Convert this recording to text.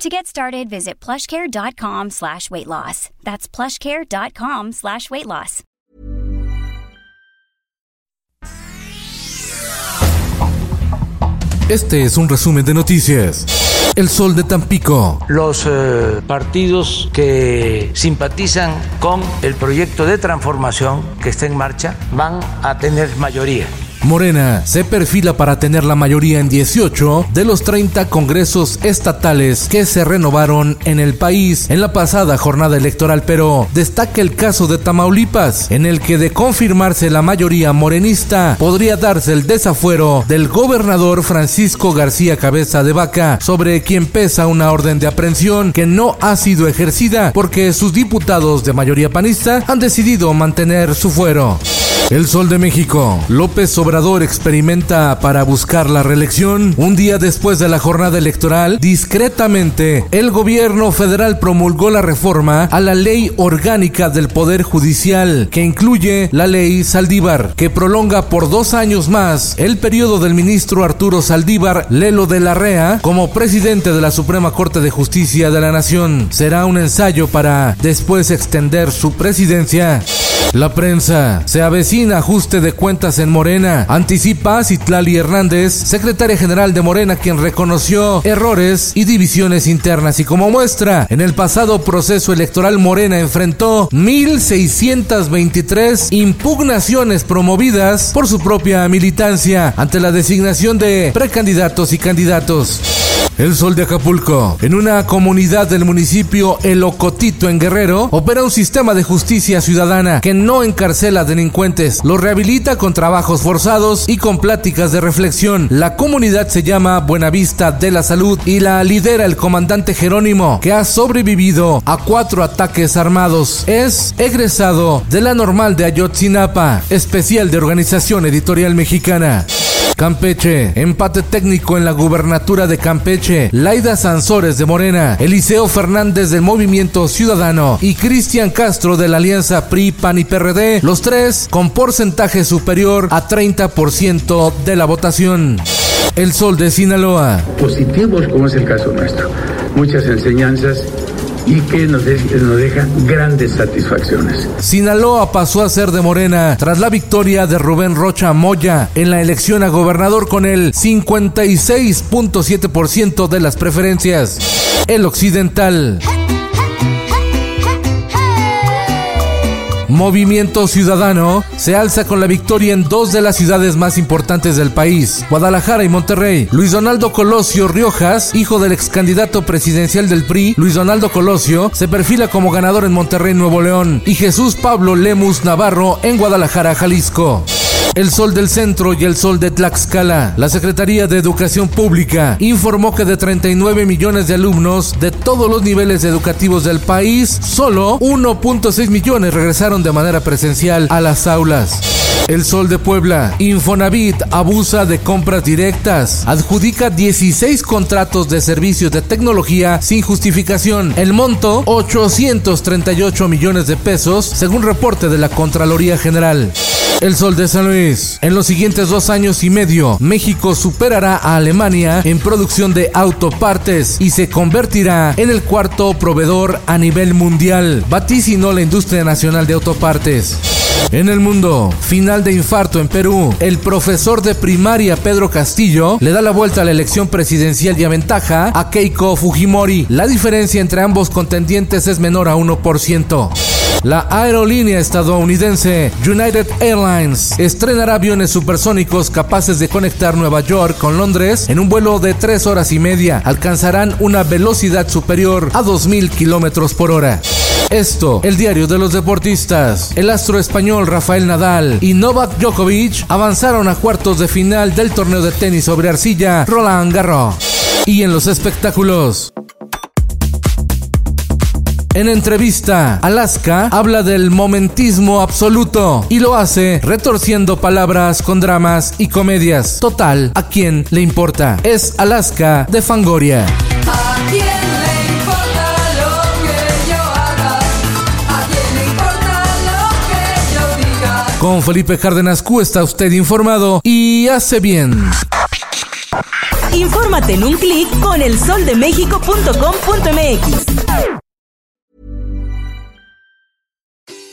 To get started, visit plushcare.com slash weight loss. That's plushcare.com slash weight loss. Este es un resumen de noticias. El Sol de Tampico. Los eh, partidos que simpatizan con el proyecto de transformación que está en marcha van a tener mayoría. Morena se perfila para tener la mayoría en 18 de los 30 congresos estatales que se renovaron en el país en la pasada jornada electoral, pero destaca el caso de Tamaulipas, en el que de confirmarse la mayoría morenista podría darse el desafuero del gobernador Francisco García Cabeza de Vaca, sobre quien pesa una orden de aprehensión que no ha sido ejercida porque sus diputados de mayoría panista han decidido mantener su fuero. El Sol de México. López Obrador experimenta para buscar la reelección. Un día después de la jornada electoral, discretamente, el gobierno federal promulgó la reforma a la ley orgánica del Poder Judicial, que incluye la ley Saldívar, que prolonga por dos años más el periodo del ministro Arturo Saldívar Lelo de la Rea como presidente de la Suprema Corte de Justicia de la Nación. Será un ensayo para después extender su presidencia. La prensa se avecina ajuste de cuentas en Morena. Anticipa Citlali Hernández, secretaria general de Morena, quien reconoció errores y divisiones internas. Y como muestra, en el pasado proceso electoral Morena enfrentó 1.623 impugnaciones promovidas por su propia militancia ante la designación de precandidatos y candidatos. El Sol de Acapulco. En una comunidad del municipio El Ocotito en Guerrero, opera un sistema de justicia ciudadana que no encarcela delincuentes, los rehabilita con trabajos forzados y con pláticas de reflexión. La comunidad se llama Buenavista de la Salud y la lidera el comandante Jerónimo, que ha sobrevivido a cuatro ataques armados. Es egresado de la normal de Ayotzinapa, especial de Organización Editorial Mexicana. Campeche, empate técnico en la gubernatura de Campeche, Laida Sansores de Morena, Eliseo Fernández del Movimiento Ciudadano y Cristian Castro de la Alianza PRI, PAN y PRD, los tres con porcentaje superior a 30% de la votación. El Sol de Sinaloa. Positivos como es el caso nuestro. Muchas enseñanzas y que nos, de, nos, deja grandes satisfacciones. Sinaloa pasó a ser de Morena tras la victoria de Rubén Rocha Moya en la elección a gobernador con el 56.7% de las preferencias. El Occidental. Movimiento Ciudadano se alza con la victoria en dos de las ciudades más importantes del país, Guadalajara y Monterrey. Luis Donaldo Colosio Riojas, hijo del ex candidato presidencial del PRI, Luis Donaldo Colosio, se perfila como ganador en Monterrey, Nuevo León, y Jesús Pablo Lemus Navarro en Guadalajara, Jalisco. El Sol del Centro y el Sol de Tlaxcala. La Secretaría de Educación Pública informó que de 39 millones de alumnos de todos los niveles educativos del país, solo 1.6 millones regresaron de manera presencial a las aulas. El Sol de Puebla. Infonavit abusa de compras directas. Adjudica 16 contratos de servicios de tecnología sin justificación. El monto, 838 millones de pesos, según reporte de la Contraloría General. El Sol de San Luis. En los siguientes dos años y medio, México superará a Alemania en producción de autopartes y se convertirá en el cuarto proveedor a nivel mundial. Vaticinó la industria nacional de autopartes. En el mundo, final de infarto en Perú. El profesor de primaria Pedro Castillo le da la vuelta a la elección presidencial y aventaja a Keiko Fujimori. La diferencia entre ambos contendientes es menor a 1%. La aerolínea estadounidense United Airlines estrenará aviones supersónicos capaces de conectar Nueva York con Londres en un vuelo de 3 horas y media. Alcanzarán una velocidad superior a 2.000 kilómetros por hora. Esto, el diario de los deportistas. El astro español Rafael Nadal y Novak Djokovic avanzaron a cuartos de final del torneo de tenis sobre arcilla Roland Garros. Y en los espectáculos. En entrevista, Alaska habla del momentismo absoluto y lo hace retorciendo palabras con dramas y comedias. Total, ¿a quién le importa? Es Alaska de Fangoria. ¿A quién le importa lo que yo haga? ¿A quién le importa lo que yo diga? Con Felipe Cárdenas Q está usted informado y hace bien. Infórmate en un clic con elsoldemexico.com.mx.